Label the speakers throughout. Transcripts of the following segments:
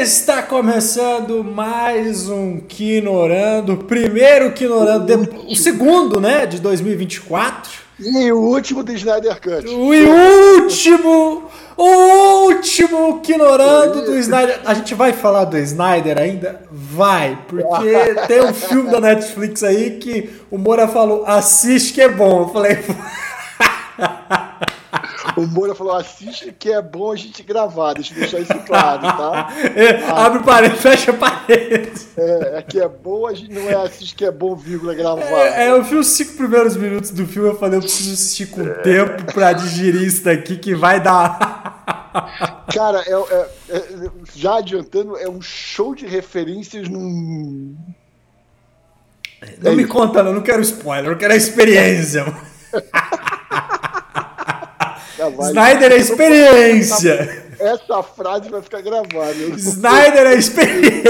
Speaker 1: Está começando mais um Quinorando, primeiro Quinorando, o segundo, né, de 2024.
Speaker 2: E o último do Snyder Cut.
Speaker 1: O último, o último Quinorando do Snyder. A gente vai falar do Snyder ainda? Vai, porque tem um filme da Netflix aí que o Moura falou, assiste que é bom. Eu falei...
Speaker 2: O Moura falou: assiste que é bom a gente gravar, deixa eu deixar isso claro, tá?
Speaker 1: É, ah, abre parede, fecha parede.
Speaker 2: É, é que é bom, a gente não é assiste que é bom, vírgula, gravar.
Speaker 1: É, é, eu vi os cinco primeiros minutos do filme, eu falei: eu preciso assistir com é. tempo pra digerir isso daqui que vai dar.
Speaker 2: Cara, é, é, já adiantando, é um show de referências num.
Speaker 1: Não me conta, não, não quero spoiler, eu quero a experiência. Snyder é experiência.
Speaker 2: Essa frase vai ficar gravada.
Speaker 1: Snyder é experiência.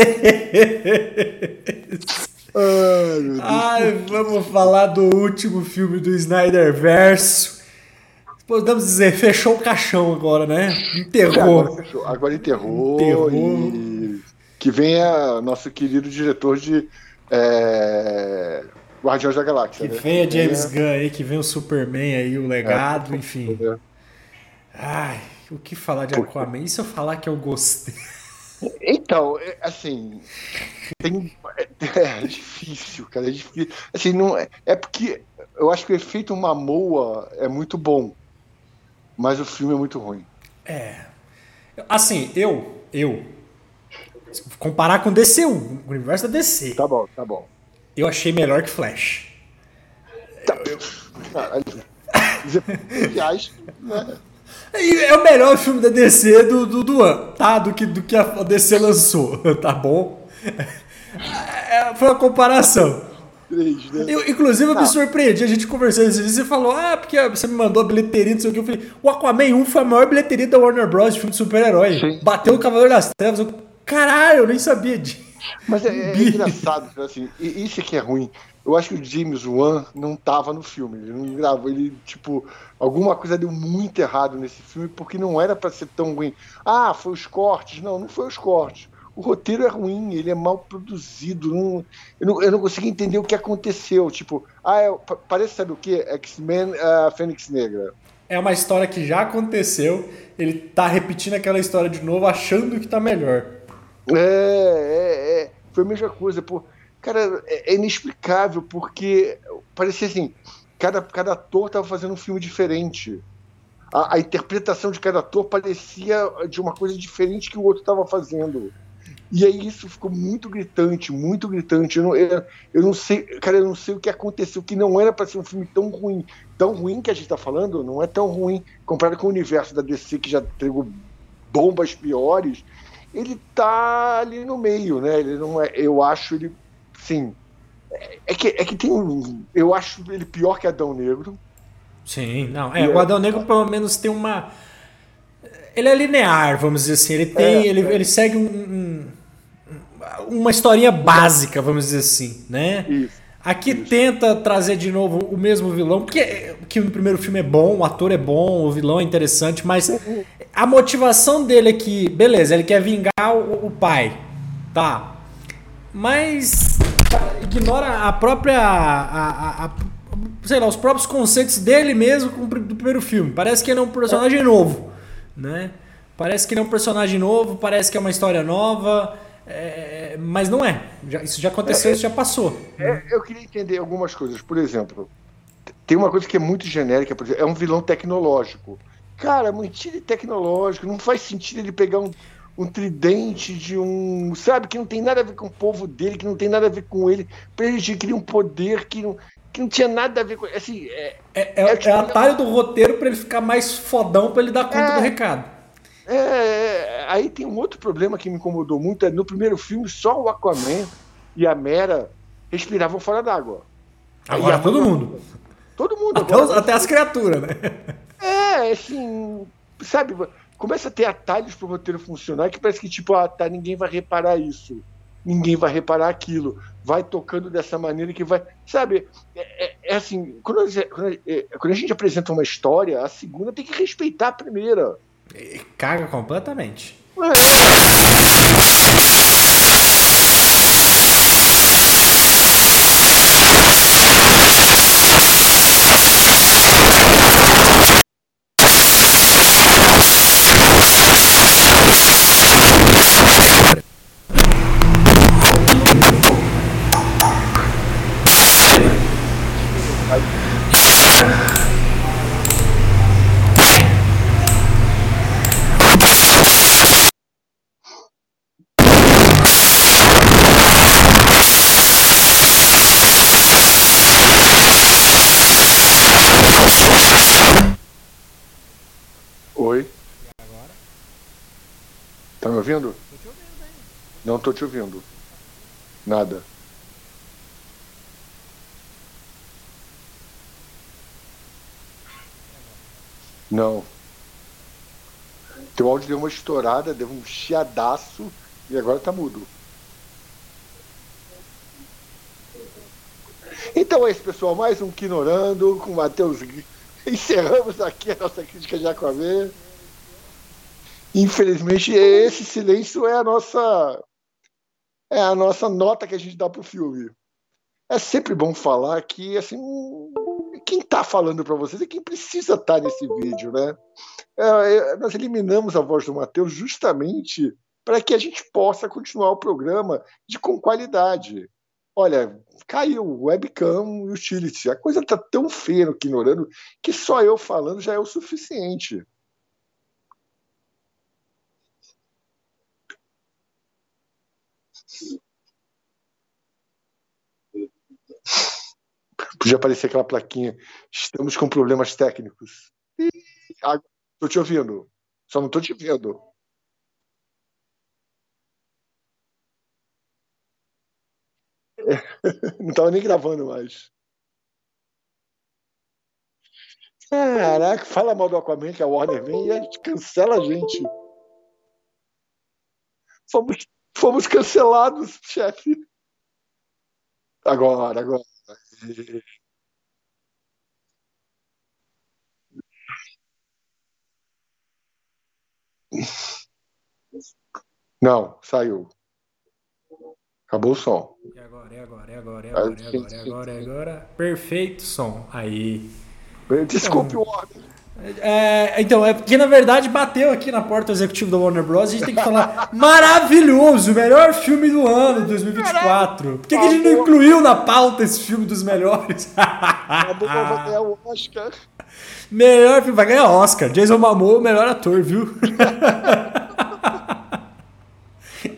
Speaker 1: Ai, Ai, vamos falar do último filme do Snyder Verso. Podemos dizer, fechou o caixão agora, né? Enterrou.
Speaker 2: Agora, fechou. agora enterrou. enterrou. E... Que venha nosso querido diretor de é... Guardiões da Galáxia.
Speaker 1: Que né? venha James Gunn aí, que venha o Superman aí, o legado, é, enfim. É. Ai, o que falar de Aquaman? E se eu falar que eu gostei?
Speaker 2: Então, é, assim, tem, é, é, difícil, cara, é difícil. Assim, não, é, é porque eu acho que o efeito Mamoa é muito bom, mas o filme é muito ruim.
Speaker 1: É. Assim, eu, eu, comparar com DC, o universo da DC.
Speaker 2: Tá bom, tá bom.
Speaker 1: Eu achei melhor que Flash.
Speaker 2: Tá. Eu, aliás, né?
Speaker 1: É o melhor filme da DC do, do, do ano, tá? Do que, do que a DC lançou, tá bom? É, foi uma comparação. Né? Eu, inclusive, eu me surpreendi. A gente conversou esses dias e falou: Ah, porque você me mandou a bilheteria, não sei o que. Eu falei: O Aquaman 1 foi a maior bilheteria da Warner Bros. de filme de super-herói. Bateu o Cavaleiro das Trevas. Eu, Caralho, eu nem sabia disso.
Speaker 2: Mas é, é engraçado, assim, isso aqui é ruim. Eu acho que o James Wan não tava no filme, ele não gravou, ele, tipo, alguma coisa deu muito errado nesse filme, porque não era para ser tão ruim. Ah, foi os cortes. Não, não foi os cortes. O roteiro é ruim, ele é mal produzido. Não, eu, não, eu não consigo entender o que aconteceu. Tipo, ah, é, parece, sabe o que? X-Men uh, Fênix Negra.
Speaker 1: É uma história que já aconteceu, ele tá repetindo aquela história de novo, achando que tá melhor.
Speaker 2: É, é, é. Foi a mesma coisa. Pô. Cara, é, é inexplicável, porque parecia assim, cada, cada ator estava fazendo um filme diferente. A, a, interpretação de cada ator parecia de uma coisa diferente que o outro estava fazendo. E aí isso ficou muito gritante, muito gritante. Eu não, eu, eu não sei, cara, eu não sei o que aconteceu, que não era para ser um filme tão ruim. Tão ruim que a gente está falando, não é tão ruim comparado com o universo da DC que já entregou bombas piores ele tá ali no meio, né? Ele não é, eu acho ele, sim. É que, é que tem um. Eu acho ele pior que Adão Negro.
Speaker 1: Sim, não. É, o Adão Negro pelo menos tem uma. Ele é linear, vamos dizer assim. Ele tem. É, ele, é. ele segue um, um, uma historinha básica, vamos dizer assim, né? Isso. Aqui Isso. tenta trazer de novo o mesmo vilão, porque que no primeiro filme é bom, o ator é bom, o vilão é interessante, mas a motivação dele é que, beleza, ele quer vingar o, o pai, tá? Mas ignora a própria, a, a, a, sei lá, os próprios conceitos dele mesmo do primeiro filme. Parece que ele é um personagem novo, né? Parece que ele é um personagem novo, parece que é uma história nova. É, mas não é. Já, isso já aconteceu, é, isso já passou.
Speaker 2: É, eu queria entender algumas coisas. Por exemplo, tem uma coisa que é muito genérica, por exemplo, é um vilão tecnológico. Cara, mentira tecnológico, não faz sentido ele pegar um, um tridente de um. Sabe, que não tem nada a ver com o povo dele, que não tem nada a ver com ele, pra ele adquirir um poder que não, que não tinha nada a ver com. Assim,
Speaker 1: é, é, é, é, tipo, é atalho do roteiro para ele ficar mais fodão para ele dar conta do é. recado.
Speaker 2: É, é, aí tem um outro problema que me incomodou muito. É, no primeiro filme, só o Aquaman e a Mera respiravam fora d'água.
Speaker 1: Agora todo mundo.
Speaker 2: Todo mundo.
Speaker 1: Até, os, até as criaturas, né?
Speaker 2: É, assim, sabe, começa a ter atalhos pro roteiro funcionar que parece que, tipo, ah, tá, ninguém vai reparar isso. ninguém vai reparar aquilo. Vai tocando dessa maneira que vai. Sabe, é, é, é assim, quando, quando, é, quando, a gente apresenta uma história, a segunda tem que respeitar a primeira.
Speaker 1: Caga completamente. É.
Speaker 2: ouvindo? Te ouvindo. Não tô te ouvindo. Nada. Não. Teu áudio deu uma estourada, deu um chiadaço e agora tá mudo. Então é isso, pessoal. Mais um Quinorando com o Matheus. Encerramos aqui a nossa crítica de Aquaman. Infelizmente, esse silêncio é a nossa é a nossa nota que a gente dá pro filme. É sempre bom falar que assim quem está falando para vocês é quem precisa estar tá nesse vídeo, né? É, é, nós eliminamos a voz do Matheus justamente para que a gente possa continuar o programa de com qualidade. Olha, caiu o webcam e utility. A coisa tá tão feia no Ignorando que só eu falando já é o suficiente. Podia aparecer aquela plaquinha. Estamos com problemas técnicos. Estou te ouvindo. Só não estou te vendo. Não estava nem gravando mais. Caraca, fala mal do Aquaman que a Warner vem e cancela a gente. Fomos, fomos cancelados, chefe. Agora, agora. Não, saiu. Acabou o som.
Speaker 1: E agora, e agora, e agora, e agora, e agora, agora, agora. Perfeito som. Aí.
Speaker 2: Desculpe o ordem.
Speaker 1: É, então, é porque na verdade bateu aqui na porta executiva da Warner Bros. A gente tem que falar maravilhoso, o melhor filme do ano 2024. Por que, que a gente não incluiu na pauta esse filme dos melhores?
Speaker 2: Vai ganhar o Oscar.
Speaker 1: Melhor filme, vai ganhar Oscar. Jason Momoa, o melhor ator, viu?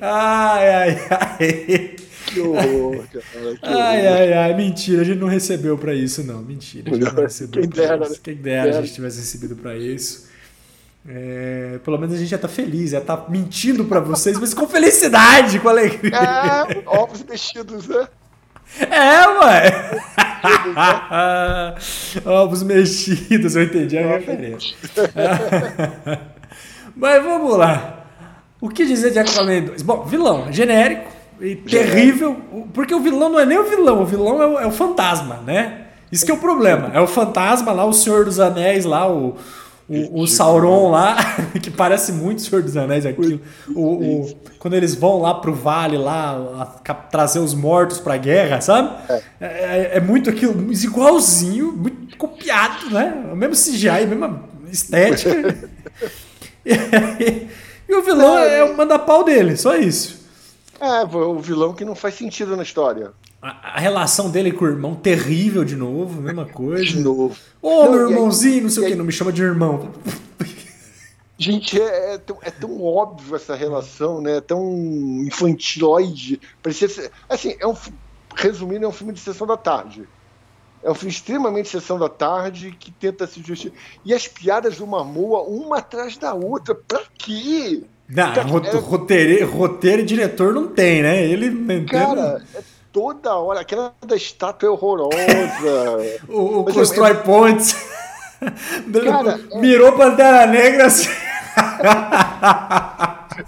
Speaker 1: ai, ai, ai.
Speaker 2: Que horror, cara. Que horror.
Speaker 1: Ai, ai, ai, mentira, a gente não recebeu pra isso, não. Mentira. A gente não recebeu Quem dera, né? Quem dera, a gente tivesse recebido pra isso. É, pelo menos a gente já tá feliz, já tá mentindo pra vocês, mas com felicidade, com alegria.
Speaker 2: É, ovos mexidos, né?
Speaker 1: É, ué. Ovos mexidos, eu entendi a referência. Mas vamos lá. O que dizer de Aquaman 2? Bom, vilão, genérico e terrível. Porque o vilão não é nem o vilão, o vilão é o, é o fantasma, né? Isso que é o problema. É o fantasma lá, o Senhor dos Anéis lá, o, o, o Sauron lá, que parece muito o Senhor dos Anéis aquilo. O, o, quando eles vão lá pro vale lá a, a, trazer os mortos pra guerra, sabe? É. é, é, é muito aquilo, igualzinho, muito copiado, né? O mesmo CGI, a mesma estética. e, e, o vilão é, é o manda-pau dele, só isso.
Speaker 2: É, o vilão que não faz sentido na história.
Speaker 1: A, a relação dele com o irmão, terrível de novo, mesma coisa.
Speaker 2: De novo.
Speaker 1: Ô, oh, meu irmãozinho, aí, não sei o que, não me chama de irmão.
Speaker 2: Gente, é, é, tão, é, tão, óbvio essa relação, né? É tão infantiloide. Parecia ser, assim, é um, resumindo, é um filme de sessão da tarde. É um filme extremamente sessão da tarde que tenta se justificar. E as piadas do Mamoa, uma atrás da outra. Pra quê?
Speaker 1: Não, cara, é... roteiro, roteiro e diretor não tem, né? Ele.
Speaker 2: Cara, é toda hora. Aquela da estátua é horrorosa.
Speaker 1: o, o Constrói é... Pontes. Cara, é- Mirou Pantera Negra assim.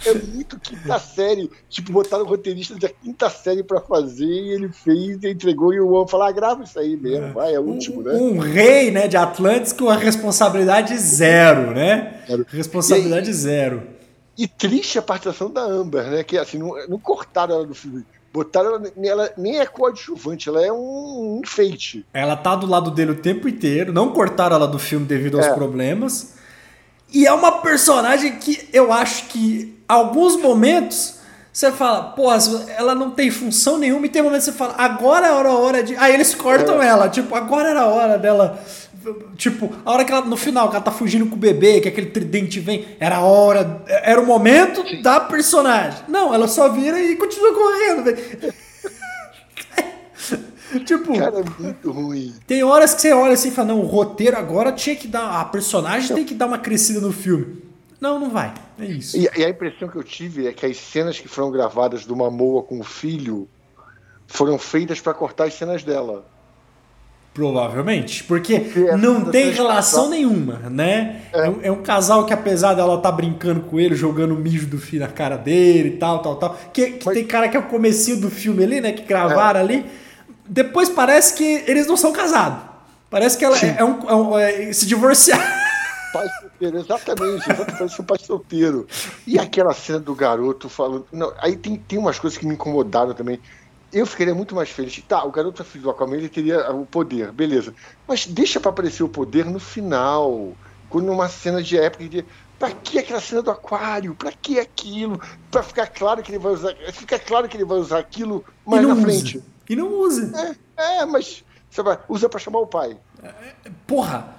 Speaker 2: é muito quinta série. Tipo, botaram o roteirista da quinta série pra fazer e ele fez, entregou e o homem falou: ah, grava isso aí mesmo, é. vai, é o último,
Speaker 1: um,
Speaker 2: né?
Speaker 1: Um rei, né, de Atlantis com a responsabilidade zero, né? Responsabilidade e, zero.
Speaker 2: E triste a participação da Amber, né? Que assim, não, não cortaram ela do filme. Botaram ela, ela nem é coadjuvante, ela é um enfeite.
Speaker 1: Ela tá do lado dele o tempo inteiro, não cortaram ela do filme devido aos é. problemas. E é uma personagem que eu acho que alguns momentos você fala, pô, ela não tem função nenhuma, e tem momentos que você fala, agora era a hora de. Aí eles cortam é. ela, tipo, agora era a hora dela. Tipo, a hora que ela, no final, que ela tá fugindo com o bebê, que aquele tridente vem, era a hora, era o momento Sim. da personagem. Não, ela só vira e continua correndo, velho. tipo.
Speaker 2: Cara, é muito ruim.
Speaker 1: Tem horas que você olha assim e fala, não, o roteiro agora tinha que dar. A personagem não. tem que dar uma crescida no filme. Não, não vai. É isso.
Speaker 2: E, e, a impressão que eu tive é que as cenas que foram gravadas do Mamoa com o filho foram feitas para cortar as cenas dela.
Speaker 1: Provavelmente, porque, porque não tem relação nenhuma, né? É. É, um, é. um, casal que, apesar dela estar tá brincando com ele, jogando mijo do filho na cara dele e tal, tal, tal. Que, que Mas... tem cara que é o comecinho do filme ali, né? Que gravaram é. ali. Depois parece que eles não são casados. Parece que ela é, é, um, é, um, é se divorciar.
Speaker 2: Pai solteiro, exatamente, exatamente, parece um pai solteiro. E aquela cena do garoto falando. Não, aí tem, tem umas coisas que me incomodaram também. Eu ficaria muito mais feliz. Tá, o garoto é filho do Aquaman, ele teria o poder, beleza. Mas deixa para aparecer o poder no final. Quando numa cena de época de. Pra que aquela cena do aquário? Pra que aquilo? Pra ficar claro que ele vai usar. Fica claro que ele vai usar aquilo mais na frente.
Speaker 1: Usa. E não usa.
Speaker 2: É, é mas vai, usa para chamar o pai.
Speaker 1: Porra!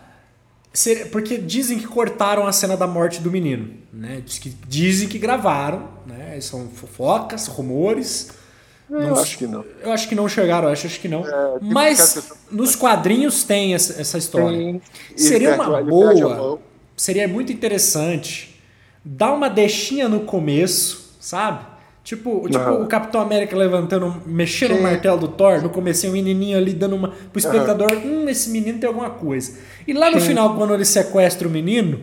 Speaker 1: Porque dizem que cortaram a cena da morte do menino. Né? Dizem que gravaram, né? São fofocas, rumores.
Speaker 2: Eu acho que não.
Speaker 1: Eu acho que não chegaram, eu acho, acho que não. É, Mas nos quadrinhos tem essa, essa história. Sim, seria uma boa, seria muito interessante dar uma deixinha no começo, sabe? Tipo, tipo o Capitão América levantando, mexendo Sim. o martelo do Thor, no começo o menininho ali dando uma pro espectador, uhum. hum, esse menino tem alguma coisa. E lá no Sim. final, quando ele sequestra o menino,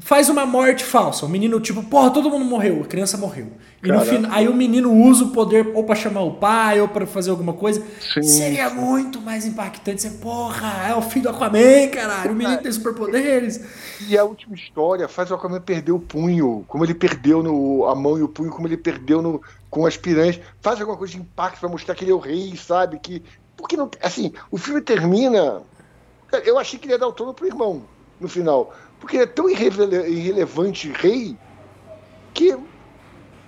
Speaker 1: faz uma morte falsa. O menino, tipo, porra, todo mundo morreu, a criança morreu. E no final, aí o menino usa o poder ou para chamar o pai ou para fazer alguma coisa. Sim. Seria muito mais impactante. Você, porra, é o filho do Aquaman, caralho. O menino tem superpoderes.
Speaker 2: E a última história faz o Aquaman perder o punho, como ele perdeu no, a mão e o punho, como ele perdeu no, com as piranhas. Faz alguma coisa de impacto para mostrar que ele é o rei, sabe? Que. Porque não. Assim, o filme termina. Eu achei que ele ia dar o trono pro irmão no final. Porque ele é tão irrele irrelevante rei que.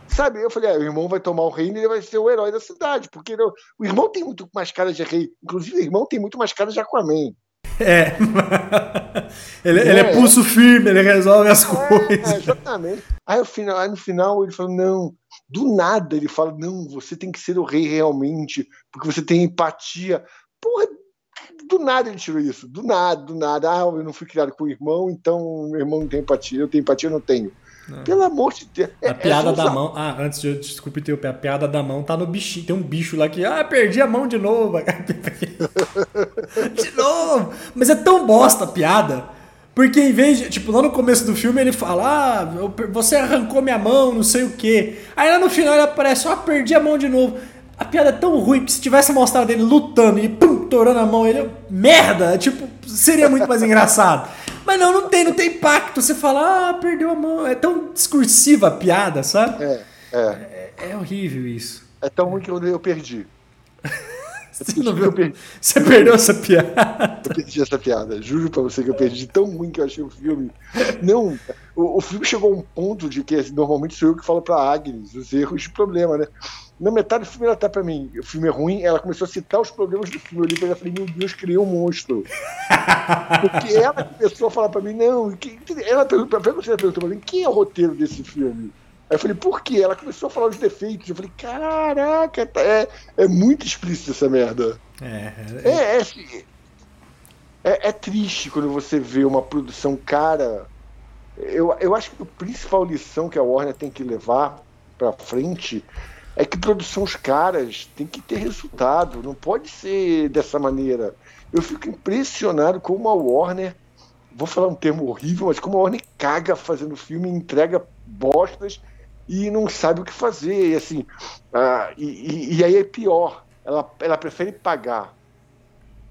Speaker 2: Sabe, eu falei, ah, o irmão vai tomar o reino e ele vai ser o herói da cidade. Porque ele, o irmão tem muito mais cara de rei. Inclusive, o irmão tem muito mais cara de Aquaman.
Speaker 1: É. ele, é. ele é pulso firme, ele resolve as é, coisas.
Speaker 2: exatamente. Aí, no final, aí no final ele falou: não, do nada ele fala: não, você tem que ser o rei realmente, porque você tem empatia. Porra, do nada ele tirou isso. Do nada, do nada. Ah, eu não fui criado com o irmão, então meu irmão não tem empatia. Eu tenho empatia, eu não tenho. Não. Pelo amor de Deus.
Speaker 1: É, a piada é da mão. Ah, antes de eu desculpe interromper, a piada da mão tá no bichinho. Tem um bicho lá que. Ah, perdi a mão de novo. de novo! Mas é tão bosta a piada. Porque em vez de. Tipo, lá no começo do filme ele fala: Ah, você arrancou minha mão, não sei o quê. Aí lá no final ele aparece: Ah, perdi a mão de novo. A piada é tão ruim que se tivesse mostrado ele lutando e pum, torando a mão, ele. Merda! Tipo, seria muito mais engraçado. Mas não, não tem, não tem impacto. Você fala, ah, perdeu a mão. É tão discursiva a piada, sabe?
Speaker 2: É, é.
Speaker 1: É, é horrível isso.
Speaker 2: É tão ruim que eu, eu perdi.
Speaker 1: Você, não viu? Perdi. você perdeu essa piada?
Speaker 2: Eu perdi essa piada. Juro pra você que eu perdi. Tão ruim que eu achei o filme. Não, o, o filme chegou a um ponto de que normalmente sou eu que falo pra Agnes os erros de problema, né? Na metade do filme ela tá pra mim, o filme é ruim, ela começou a citar os problemas do filme. Eu li pra ela e falei, meu Deus, criou um monstro. Porque ela começou a falar pra mim, não, que, ela perguntou, ela perguntou pra mim, quem é o roteiro desse filme? Aí eu falei, por quê? Ela começou a falar os defeitos. Eu falei, caraca, tá, é, é muito explícito essa merda.
Speaker 1: É,
Speaker 2: é, é, assim, é, é triste quando você vê uma produção cara. Eu, eu acho que a principal lição que a Warner tem que levar pra frente é que produções caras tem que ter resultado, não pode ser dessa maneira. Eu fico impressionado como a Warner, vou falar um termo horrível, mas como a Warner caga fazendo filme entrega bostas e não sabe o que fazer. E, assim, e, e, aí é pior. Ela, ela prefere pagar.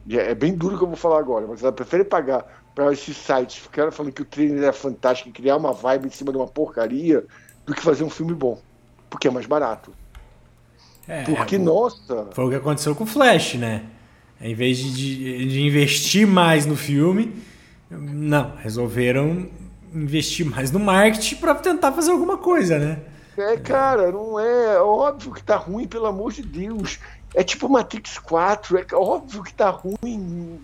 Speaker 2: É, é bem duro que eu vou falar agora, mas ela prefere pagar para esses sites ficaram falando que o trailer é fantástico criar uma vibe em cima de uma porcaria do que fazer um filme bom. Porque é mais barato. É, porque, é, nossa.
Speaker 1: Foi o que aconteceu com o Flash, né? Em vez de, de investir mais no filme, não, resolveram investir mais no marketing para tentar fazer alguma coisa, né?
Speaker 2: É, cara, não é. Óbvio que tá ruim, pelo amor de Deus. É tipo Matrix 4, é óbvio que tá ruim,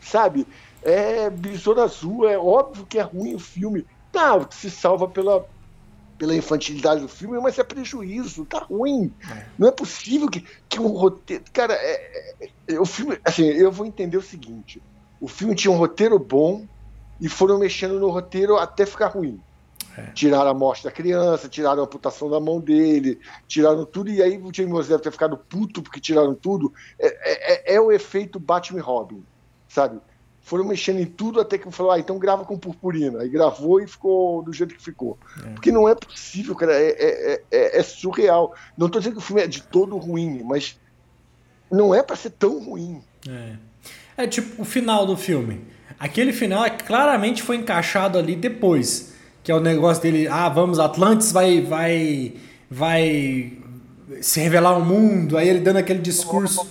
Speaker 2: sabe? É Besouro Azul, é óbvio que é ruim o filme. Tá, se salva pela, pela infantilidade do filme, mas é prejuízo, tá ruim. É. Não é possível que, que um roteiro. Cara, é, é, é, o filme. Assim, eu vou entender o seguinte: o filme tinha um roteiro bom e foram mexendo no roteiro até ficar ruim. É. Tiraram a morte da criança, tiraram a amputação da mão dele, tiraram tudo, e aí o James deve ter ficado puto porque tiraram tudo. É o efeito Batman Robin, sabe? Foram mexendo em tudo até que falou, ah, então grava com purpurina. Aí gravou e ficou do jeito que ficou. É. Porque não é possível, cara, é, é, é, é surreal. Não estou dizendo que o filme é de todo ruim, mas não é para ser tão ruim.
Speaker 1: É. é tipo o final do filme. Aquele final é, claramente foi encaixado ali depois. Que é o negócio dele, ah, vamos, Atlantis vai, vai, vai se revelar ao mundo. Aí ele dando aquele discurso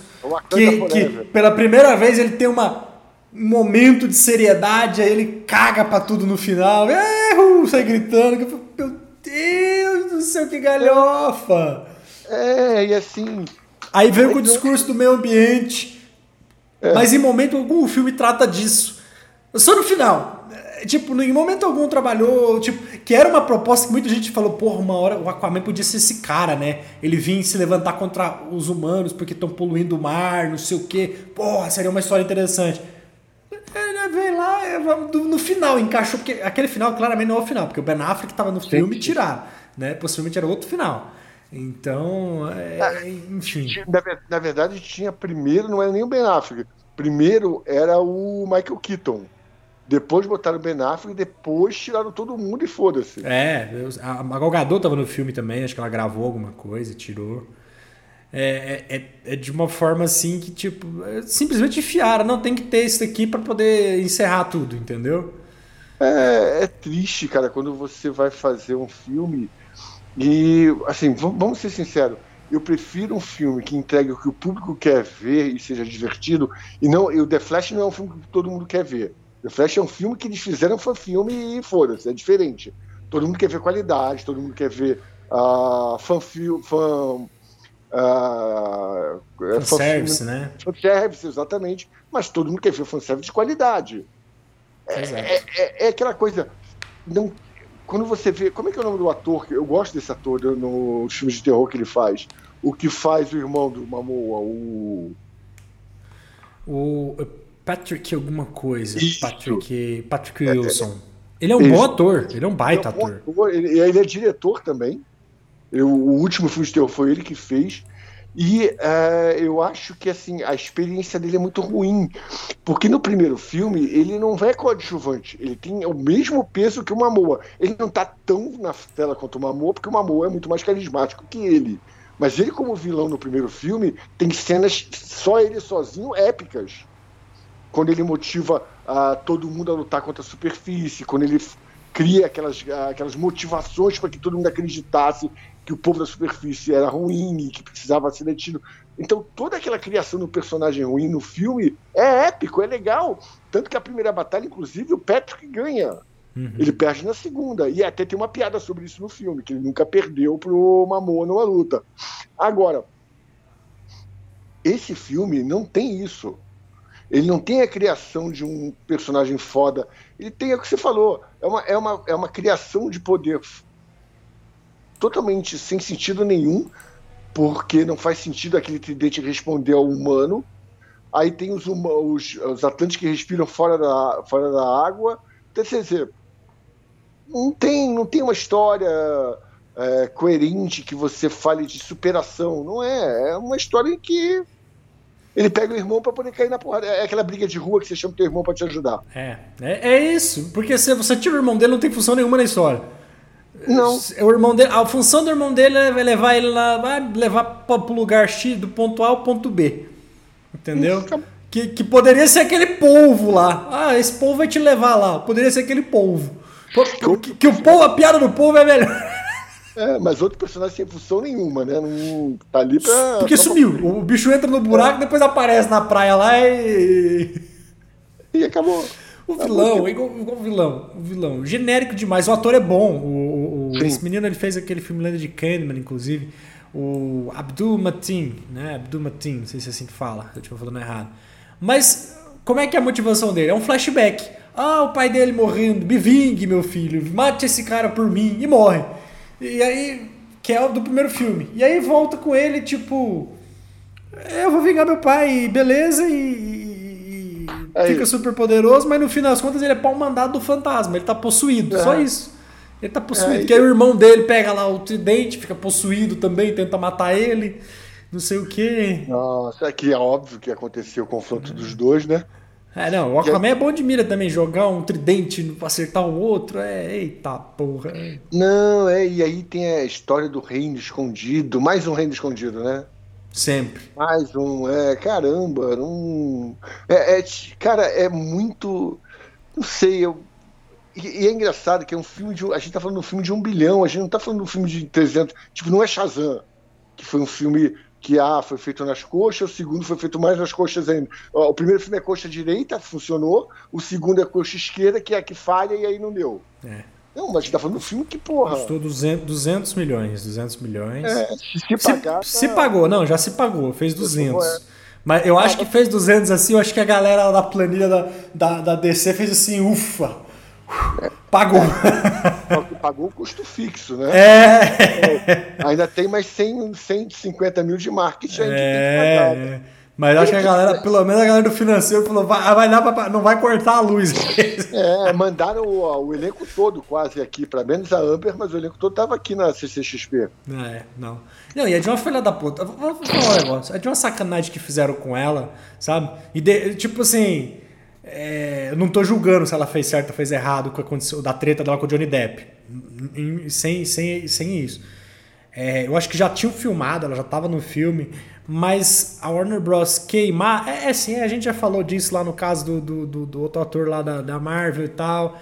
Speaker 1: que, que pela primeira vez ele tem uma momento de seriedade, aí ele caga pra tudo no final. Erro! Sai gritando. Meu Deus do céu, que galhofa!
Speaker 2: É, e assim.
Speaker 1: Aí veio com o discurso do meio ambiente. É. Mas em momento algum o filme trata disso. Só no final. É, tipo, em momento algum trabalhou. Tipo, que era uma proposta que muita gente falou, porra, uma hora o Aquaman podia ser esse cara, né? Ele vinha se levantar contra os humanos porque estão poluindo o mar, não sei o quê. Porra, seria uma história interessante. Ele veio lá, no final encaixou, porque aquele final claramente não é o final, porque o Ben Affleck estava no filme e tiraram, né? Possivelmente era outro final. Então, é, ah, enfim.
Speaker 2: Na, na, verdade, tinha primeiro, não era nem o Ben Affleck. Primeiro era o Michael Keaton. Depois botaram o Ben Affleck, depois tiraram todo mundo e foda-se.
Speaker 1: É, a Gal Gadot tava no filme também, acho que ela gravou alguma coisa, tirou. É, é, é, é, de uma forma assim que, tipo, é simplesmente enfiaram. Não, tem que ter isso aqui para poder encerrar tudo, entendeu?
Speaker 2: É, é, triste, cara, quando você vai fazer um filme e, assim, vamos ser sinceros. Eu prefiro um filme que entregue o que o público quer ver e seja divertido. E não, e o The Flash não é um filme que todo mundo quer ver. The Flash é um filme que eles fizeram foi filme e foda-se, é diferente. Todo mundo quer ver qualidade, todo mundo quer ver uh, fan, fan
Speaker 1: Uh, fanservice, né?
Speaker 2: Fanservice, exatamente. Mas todo mundo quer ver fanservice de qualidade. É, é, é, é, aquela coisa. Não, quando você vê. Como é que é o nome do ator? Eu gosto desse ator nos filmes de terror que ele faz. O que faz o irmão do Mamoa, o.
Speaker 1: O Patrick alguma coisa. Isso. Patrick, Patrick Wilson. Ele é um Isso. bom ator, ele é um baita ele é um ator.
Speaker 2: ator. Ele, ele é diretor também. Eu, o último filme de terror foi ele que fez. E uh, eu acho que assim a experiência dele é muito ruim, porque no primeiro filme ele não é coadjuvante, ele tem o mesmo peso que o Mamoa. Ele não está tão na tela quanto o Mamoa, porque o Mamoa é muito mais carismático que ele. Mas ele, como vilão no primeiro filme, tem cenas só ele sozinho épicas. Quando ele motiva uh, todo mundo a lutar contra a superfície, quando ele cria aquelas, aquelas motivações para que todo mundo acreditasse que o povo da superfície era ruim e que precisava ser detido. Então, toda aquela criação do personagem ruim no filme é épico, é legal. Tanto que a primeira batalha, inclusive, o Patrick ganha. Uhum. Ele perde na segunda. E até tem uma piada sobre isso no filme, que ele nunca perdeu pro Mamoa numa luta. Agora, esse filme não tem isso. Ele não tem a criação de um personagem foda. Ele tem o que você falou. É uma, é uma, é uma criação de poder totalmente sem sentido nenhum, porque não faz sentido aquele tridente responder ao humano. Aí tem os, os, os atlantes que respiram fora da, fora da água. Então, não tem, não tem uma história é, coerente que você fale de superação. Não é. É uma história que ele pega o irmão para poder cair na porrada. É aquela briga de rua que você chama o teu irmão para te ajudar.
Speaker 1: É, é, é isso. Porque se você tira o irmão dele, não tem função nenhuma na história.
Speaker 2: Não.
Speaker 1: O irmão dele, a função do irmão dele é levar ele lá, vai levar para o lugar X do ponto A ao ponto B. Entendeu? Que, que poderia ser aquele polvo lá. Ah, esse polvo vai te levar lá. Poderia ser aquele polvo. Que, que o polvo, a piada do polvo é melhor.
Speaker 2: É, mas outro personagem sem função nenhuma, né? Não tá ali pra.
Speaker 1: Porque sumiu. O bicho entra no buraco, é. depois aparece na praia lá e.
Speaker 2: E acabou.
Speaker 1: O vilão, é igual, igual o vilão. O vilão. Genérico demais. O ator é bom. O, o esse menino ele fez aquele filme Lenda de Candyman, inclusive. O Abdul Matin, né? Abdul Matin, não sei se é assim que fala. Eu estiver falando errado. Mas como é que é a motivação dele? É um flashback. Ah, o pai dele morrendo. Me vingue, meu filho. Mate esse cara por mim. E morre. E aí, que é o do primeiro filme. E aí volta com ele, tipo. Eu vou vingar meu pai, beleza, e. e é fica super poderoso, mas no fim das contas ele é pau mandado do fantasma. Ele tá possuído, é. só isso. Ele tá possuído. É, que aí o irmão dele pega lá o tridente, fica possuído também, tenta matar ele não sei o quê.
Speaker 2: Nossa, aqui é óbvio que aconteceu o confronto dos dois, né?
Speaker 1: É, não, o Aquaman é... é bom de mira também, jogar um tridente pra acertar o outro, é, eita porra.
Speaker 2: Não, é, e aí tem a história do reino escondido, mais um reino escondido, né?
Speaker 1: Sempre.
Speaker 2: Mais um, é, caramba, um... É, é, cara, é muito, não sei, eu... E, e é engraçado que é um filme de. A gente tá falando de um filme de um bilhão, a gente não tá falando de um filme de 300. Tipo, não é Shazam, que foi um filme que A foi feito nas coxas, o segundo foi feito mais nas coxas ainda. O primeiro filme é coxa direita, funcionou, o segundo é coxa esquerda, que é a que falha e aí não deu. É. Não, mas a gente tá falando do filme que, porra.
Speaker 1: Custou 200, 200 milhões. 200 milhões.
Speaker 2: É, se pagar.
Speaker 1: Se, tá... se, pagou, não, já se pagou, fez 200. É. Mas eu acho que fez 200 assim, eu acho que a galera da planilha da, da, da DC fez assim, ufa. É. Pagou.
Speaker 2: Pagou o custo fixo, né?
Speaker 1: É.
Speaker 2: é. Ainda tem mais 100, 150 mil de marketing
Speaker 1: ainda é. tem que pagar. Né? Mas acho que a galera, pelo menos a galera do financeiro falou, vai, vai dar pra, não vai cortar a luz.
Speaker 2: É, mandaram o, o elenco todo quase aqui, para menos a Amber, mas o elenco todo tava aqui na CCXP.
Speaker 1: É, não. Não, e é de uma filha da puta. Vou falar um negócio. É de uma sacanagem que fizeram com ela, sabe? E de, tipo assim é, eu não tô julgando se ela fez certo ou fez errado com a condição da treta dela com o Johnny Depp. Sem, sem, sem isso. É, eu acho que já tinham filmado, ela já estava no filme, mas a Warner Bros. queimar. É, é assim, a gente já falou disso lá no caso do, do, do, do outro ator lá da, da Marvel e tal.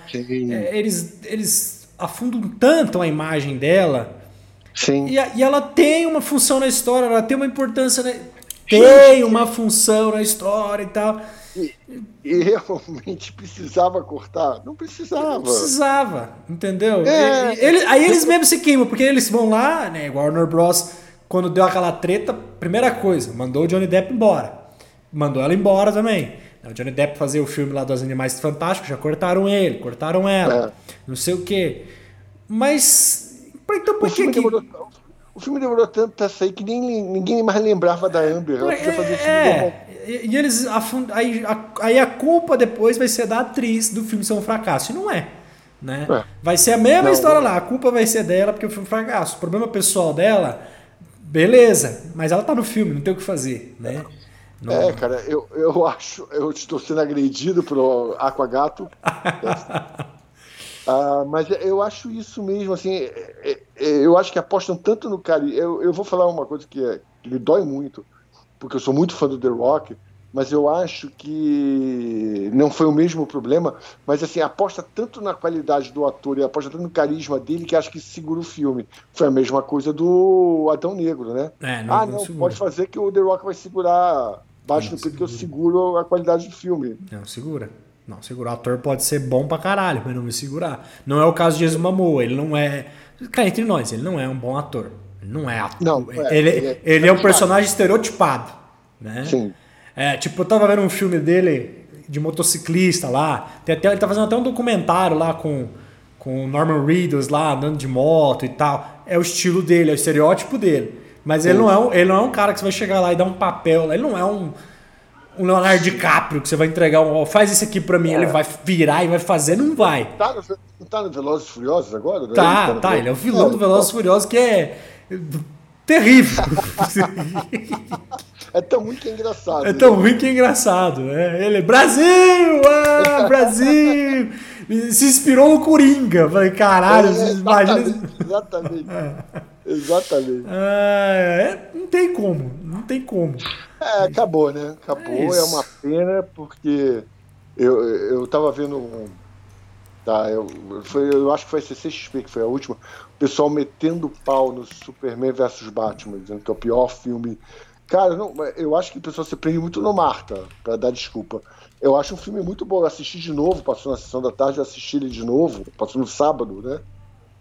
Speaker 1: É, eles, eles afundam tanto a imagem dela.
Speaker 2: Sim.
Speaker 1: E, e ela tem uma função na história, ela tem uma importância. Na, tem uma função na história e tal.
Speaker 2: E, e, realmente precisava cortar? Não precisava. Não
Speaker 1: precisava, entendeu? É, ele, aí eles mesmos se queimam, porque eles vão lá, né? Warner Bros., quando deu aquela treta, primeira coisa, mandou o Johnny Depp embora. Mandou ela embora também. O Johnny Depp fazer o filme lá dos Animais Fantásticos, já cortaram ele, cortaram ela, é. não sei o quê. Mas. Então por que. que... Demorou,
Speaker 2: o filme demorou tanto pra sair que nem, ninguém mais lembrava da Amber. Ela
Speaker 1: é, fazer o filme é, e, e eles afund... aí, a, aí a culpa depois vai ser da atriz do filme ser um fracasso. E não é. Né? É. Vai ser a mesma não, história lá. A culpa vai ser dela porque o filme é um fracasso. O problema pessoal dela, beleza. Mas ela tá no filme, não tem o que fazer. Né?
Speaker 2: Não... É, cara, eu, eu acho. Eu estou sendo agredido pelo Aquagato. Ah, mas eu acho isso mesmo, assim, é, é, é, eu acho que apostam tanto no cara. Eu, eu vou falar uma coisa que, é, que me dói muito, porque eu sou muito fã do The Rock, mas eu acho que não foi o mesmo problema, mas assim, aposta tanto na qualidade do ator e aposta tanto no carisma dele que acho que segura o filme. Foi a mesma coisa do Adão Negro, né?
Speaker 1: É, não,
Speaker 2: ah, não, não pode fazer que o The Rock vai segurar baixo no peito que eu seguro a qualidade do filme.
Speaker 1: Não, segura. Não, segurar. O ator pode ser bom pra caralho, mas não me segurar. Não é o caso de Jesus Momoa. Ele não é. Cara, entre nós, ele não é um bom ator. Ele não é ator. Não, é, ele, ele, é, ele é um personagem estereotipado. Né?
Speaker 2: Sim.
Speaker 1: É, tipo, eu tava vendo um filme dele de motociclista lá. Tem até, ele tá fazendo até um documentário lá com, com o Norman Reedus lá, andando de moto e tal. É o estilo dele, é o estereótipo dele. Mas ele não, é um, ele não é um cara que você vai chegar lá e dar um papel. Ele não é um um Leonardo DiCaprio que você vai entregar um. Faz isso aqui pra mim, é. ele vai virar e vai fazer, não vai.
Speaker 2: Tá no, não tá no Velozes Furiosos agora?
Speaker 1: Tá, tá, tá, ele é o vilão do Velozes Furiosos que é terrível.
Speaker 2: é tão ruim que é engraçado.
Speaker 1: É tão né? ruim que é engraçado. É, ele é Brasil! Ah, Brasil! se inspirou no Coringa. Falei, caralho, é, imagina.
Speaker 2: Exatamente. exatamente.
Speaker 1: É, não tem como, não tem como.
Speaker 2: É, acabou, né? Acabou, é, é uma pena, porque eu, eu tava vendo um. Tá, eu, foi, eu acho que foi a CCXP que foi a última. O pessoal metendo pau no Superman vs Batman, dizendo que é o pior filme. Cara, não, eu acho que o pessoal se prende muito no Marta, para dar desculpa. Eu acho um filme muito bom. Eu assisti de novo, passou na sessão da tarde, eu assisti ele de novo, passou no sábado, né?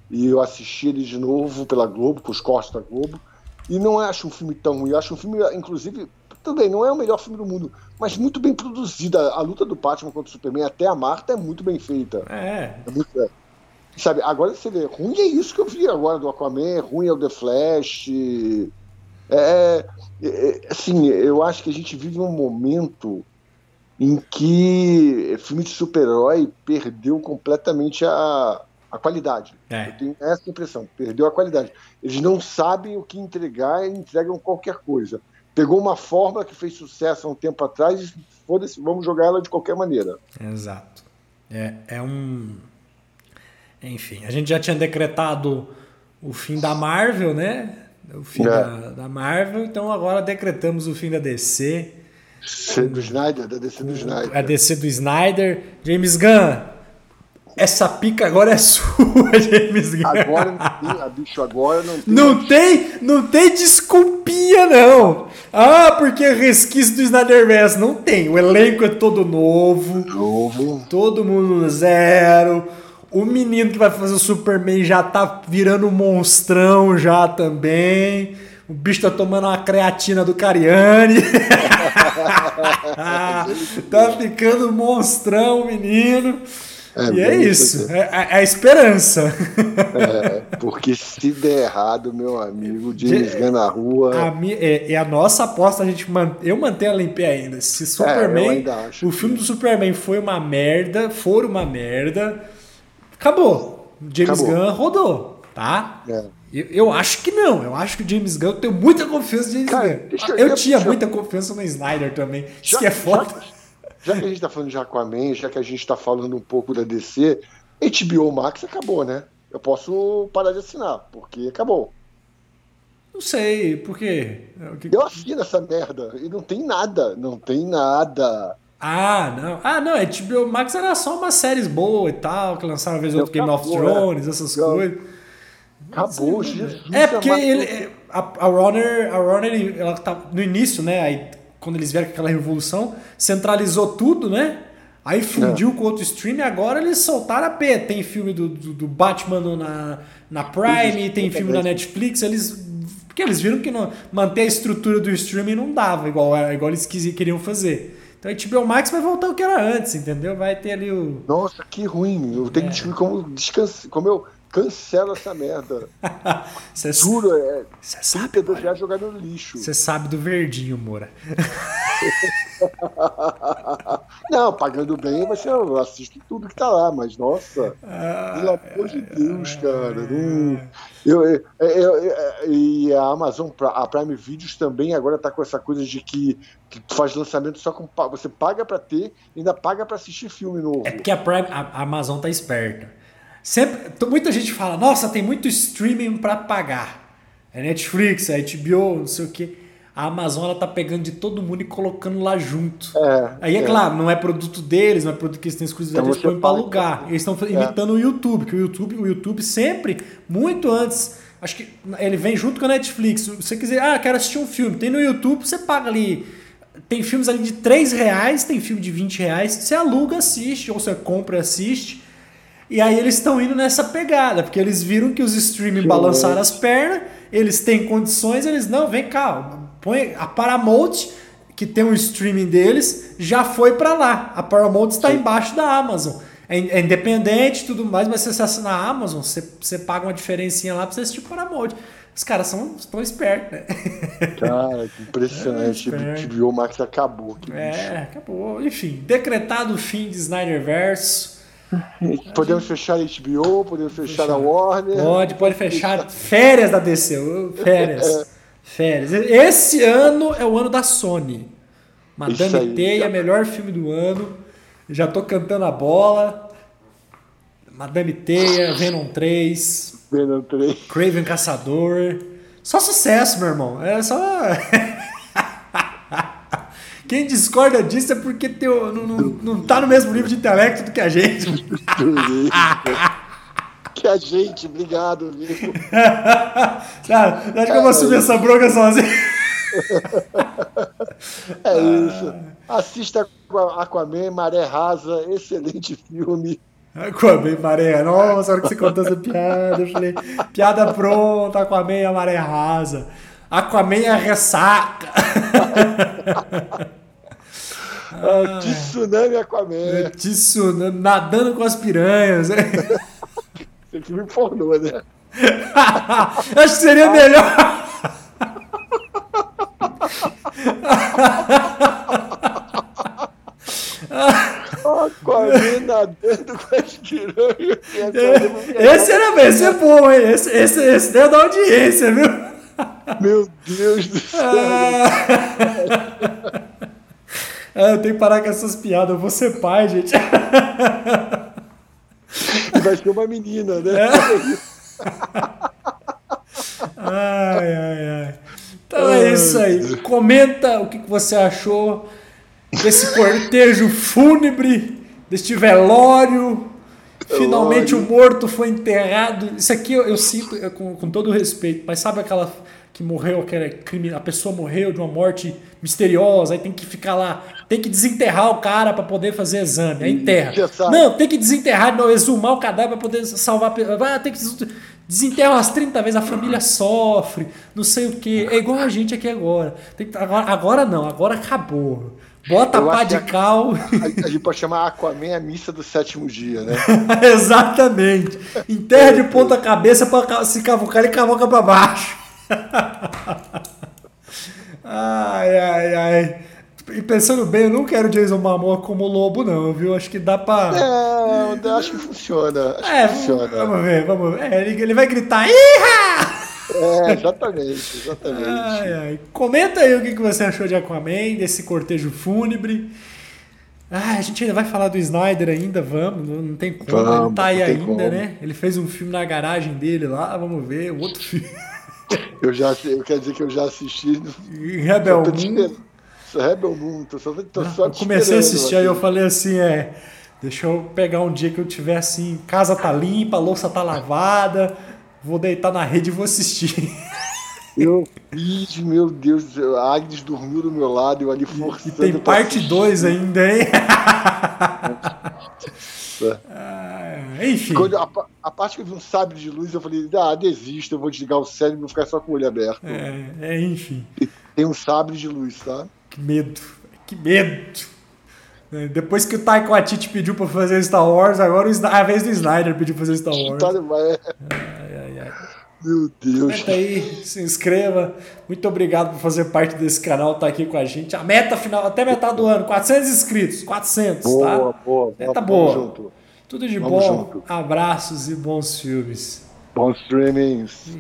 Speaker 2: E eu assisti ele de novo pela Globo, com os cortes da Globo. E não acho um filme tão ruim. Eu acho um filme, inclusive, também não é o melhor filme do mundo, mas muito bem produzida. A luta do Batman contra o Superman, até a Marta, é muito bem feita.
Speaker 1: É.
Speaker 2: é muito, é. Sabe, agora você vê, ruim é isso que eu vi agora do Aquaman, ruim é o The Flash. É, é, é assim, eu acho que a gente vive um momento em que filme de super-herói perdeu completamente a, a qualidade.
Speaker 1: É.
Speaker 2: Eu tenho essa impressão, perdeu a qualidade. Eles não sabem o que entregar e entregam qualquer coisa. Pegou uma fórmula que fez sucesso há um tempo atrás e foda-se, vamos jogar ela de qualquer maneira.
Speaker 1: Exato. É, é um. Enfim, a gente já tinha decretado o fim da Marvel, né? O fim é. da, da Marvel, então agora decretamos o fim da DC
Speaker 2: do Snyder, da DC do Snyder.
Speaker 1: A DC do Snyder. James Gunn, essa pica agora é sua, James Gunn.
Speaker 2: Agora não tem, a bicho, agora não tem.
Speaker 1: Não tem, não tem desculpinha, não. Ah, porque resquício do Snyderverse. Não tem. O elenco é todo novo.
Speaker 2: Novo.
Speaker 1: Todo mundo zero. O menino que vai fazer o Superman já tá virando um monstrão já também. O bicho tá tomando uma creatina do Cariani. tá ficando monstrão, menino. É, e é isso, é, é, é, a esperança.
Speaker 2: É, porque se der errado, meu amigo, James Gunn na rua.
Speaker 1: A minha, é, é, a nossa aposta, a gente man, eu mantenho ela em pé ainda. Se é, Superman, o filme que... do Superman foi uma merda, for uma merda, acabou. James acabou. Gunn rodou, tá? É. Eu, eu, acho que não. Eu acho que o James Gunn, eu tenho muita confiança no James Cara, Gunn. Eu, eu tinha muita confiança no Snyder também. Já, Isso que é foda.
Speaker 2: Já, já, que a gente tá falando de Aquaman, já que a gente tá falando um pouco da DC, HBO Max acabou, né? Eu posso parar de assinar, porque acabou.
Speaker 1: Não sei, por quê?
Speaker 2: Eu assino essa merda e não tem nada, não tem nada.
Speaker 1: Ah, não. Ah, não, HBO Max era só umas séries boas e tal, que lançaram uma vez outro Game of né? Thrones, essas coisas.
Speaker 2: Acabou, Jesus.
Speaker 1: É porque ele, a, a Warner, a Warner ela tá no início, né? Aí, quando eles vieram com aquela revolução, centralizou tudo, né? Aí fundiu é. com outro stream e agora eles soltaram a P. Tem filme do, do, do Batman na, na Prime, tem filme na Netflix. Eles. Porque eles viram que não, manter a estrutura do streaming não dava, igual, igual eles queriam fazer. Então a HBO Max vai voltar o que era antes, entendeu? Vai ter ali o.
Speaker 2: Nossa, que ruim. Eu tenho é. que descobrir como descansar. Como eu Cancela essa merda.
Speaker 1: Cê
Speaker 2: Juro, é.
Speaker 1: Você sabe.
Speaker 2: reais jogar no lixo.
Speaker 1: Você sabe do verdinho, Moura.
Speaker 2: Não, pagando bem, mas eu assisto tudo que tá lá, mas nossa, ah, pelo amor de Deus, cara. Não, eu, eu, eu, e a Amazon, a Prime Videos também agora tá com essa coisa de que, que faz lançamento só com. Você paga pra ter e ainda paga pra assistir filme novo.
Speaker 1: É porque a, Prime, a Amazon tá esperta. Sempre, muita gente fala, nossa, tem muito streaming para pagar. É Netflix, é HBO, não sei o que. A Amazon ela tá pegando de todo mundo e colocando lá junto.
Speaker 2: É,
Speaker 1: Aí é, é, claro, não é produto deles, não é produto que eles têm exclusividade, então eles põem para alugar. Eles estão é. imitando o YouTube, que o YouTube, o YouTube sempre, muito antes, acho que ele vem junto com a Netflix. Se você quiser, ah, quero assistir um filme, tem no YouTube, você paga ali. Tem filmes ali de 3 reais, tem filme de 20 reais, você aluga, assiste, ou você compra, assiste. E aí eles estão indo nessa pegada, porque eles viram que os streaming balançaram as pernas, eles têm condições, eles não, vem cá, põe a Paramount, que tem um streaming deles, já foi para lá. A Paramount está embaixo da Amazon. É, é independente e tudo mais, mas se você assinar a Amazon, você, você paga uma diferencinha lá para você assistir Paramount. Os caras são tão espertos, né?
Speaker 2: Cara, que impressionante. É, HBO Max acabou.
Speaker 1: é, bicho. acabou. Enfim, decretado o fim de Snyderverse.
Speaker 2: Podemos fechar a HBO, podemos fechar a Warner.
Speaker 1: Pode, pode fechar. Férias da DC, férias. É. Férias. Esse ano é o ano da Sony. Madame Teia, melhor filme do ano. Já tô cantando a bola. Madame Teia, Venom 3.
Speaker 2: Venom 3.
Speaker 1: Craven Caçador. Só sucesso, meu irmão. É só. Quem discorda disso é porque teu, não, não, não tá no mesmo nível de intelecto do que a gente.
Speaker 2: que a gente, obrigado, viu?
Speaker 1: Cara, acho que eu vou assumir essa bronca sozinho.
Speaker 2: É isso. Assista Aquaman, Maré Rasa, excelente filme.
Speaker 1: Aquaman, Maré Nossa, a hora que você contou essa piada, eu falei, piada pronta, Aquaman, a Maré Rasa. Aquaman a ressaca.
Speaker 2: Ah, tsunami Aquaman.
Speaker 1: Tsunami, nadando com as piranhas.
Speaker 2: Você me pornô, né?
Speaker 1: Acho que seria melhor.
Speaker 2: Aquaman nadando com as piranhas.
Speaker 1: Esse era esse é bom, hein? Esse, esse, esse deu da audiência, viu?
Speaker 2: Meu Deus do céu.
Speaker 1: Ah, eu tenho que parar com essas piadas. Eu vou ser pai, gente.
Speaker 2: Vai ser uma menina, né?
Speaker 1: É. Ai, ai, ai. Então é isso aí. Comenta o que você achou desse cortejo fúnebre, deste velório. Finalmente o morto foi enterrado. Isso aqui eu, eu sinto com, com todo respeito, mas sabe aquela que morreu, aquela crime, a pessoa morreu de uma morte misteriosa, aí tem que ficar lá, tem que desenterrar o cara para poder fazer exame, aí enterra. Não, tem que desenterrar, não, exumar o cadáver para poder salvar, ah, tem que desenterrar umas 30 vezes, a família sofre, não sei o que. É igual a gente aqui agora. Tem que, agora, agora não, agora acabou. Bota a pá de cal.
Speaker 2: A, a, gente pode chamar Aquaman a missa do sétimo dia, né?
Speaker 1: Exatamente. Enterra de ponta cabeça para se cavucar e cavoca para baixo. Ai, ai, ai. E pensando bem, eu não quero Jason Momoa como lobo, não, viu? Acho que dá pra.
Speaker 2: Não, eu acho que funciona. Acho é, que funciona.
Speaker 1: Vamos ver, vamos ver. É, ele, ele vai gritar. Iha!
Speaker 2: É, exatamente, exatamente.
Speaker 1: Ai, ai. Comenta aí o que você achou de Aquaman, desse cortejo fúnebre. Ah, a gente ainda vai falar do Snyder ainda, vamos, não, tem como, vamos, ele não tá aí ainda, como. né? Ele fez um filme na garagem dele lá, vamos ver, outro filme.
Speaker 2: Eu já eu quero dizer que eu já assisti.
Speaker 1: Rebel Moon.
Speaker 2: Rebel Moon, tô só, tô só
Speaker 1: Eu comecei a assistir, aí eu falei assim, é. Deixa eu pegar um dia que eu tiver assim, casa tá limpa, a louça tá lavada, vou deitar na rede e vou assistir.
Speaker 2: Eu fiz, meu Deus, a Agnes dormiu do meu lado, eu ali forçando.
Speaker 1: E tem parte 2 ainda, hein? Ah, enfim.
Speaker 2: Quando a, a, parte que eu vi um sabre de luz, eu falei, ah, desisto, eu vou desligar o cérebro e vou ficar só com o olho aberto.
Speaker 1: É, é enfim.
Speaker 2: Tem um sabre de luz, tá?
Speaker 1: Que medo, que medo. É, depois que o Taiko Atiti pediu pra fazer Star Wars, agora a vez do Snyder pediu pra fazer Star Wars. Tá, ai, ai, ai.
Speaker 2: Meu Deus.
Speaker 1: Comenta aí, se inscreva. Muito obrigado por fazer parte desse canal, estar tá aqui com a gente. A meta final, até metade do ano, 400 inscritos. 400,
Speaker 2: boa,
Speaker 1: tá?
Speaker 2: Boa, boa.
Speaker 1: Meta boa. Junto. Tudo de Vamos bom. Junto. Abraços e bons filmes.
Speaker 2: Bons streamings.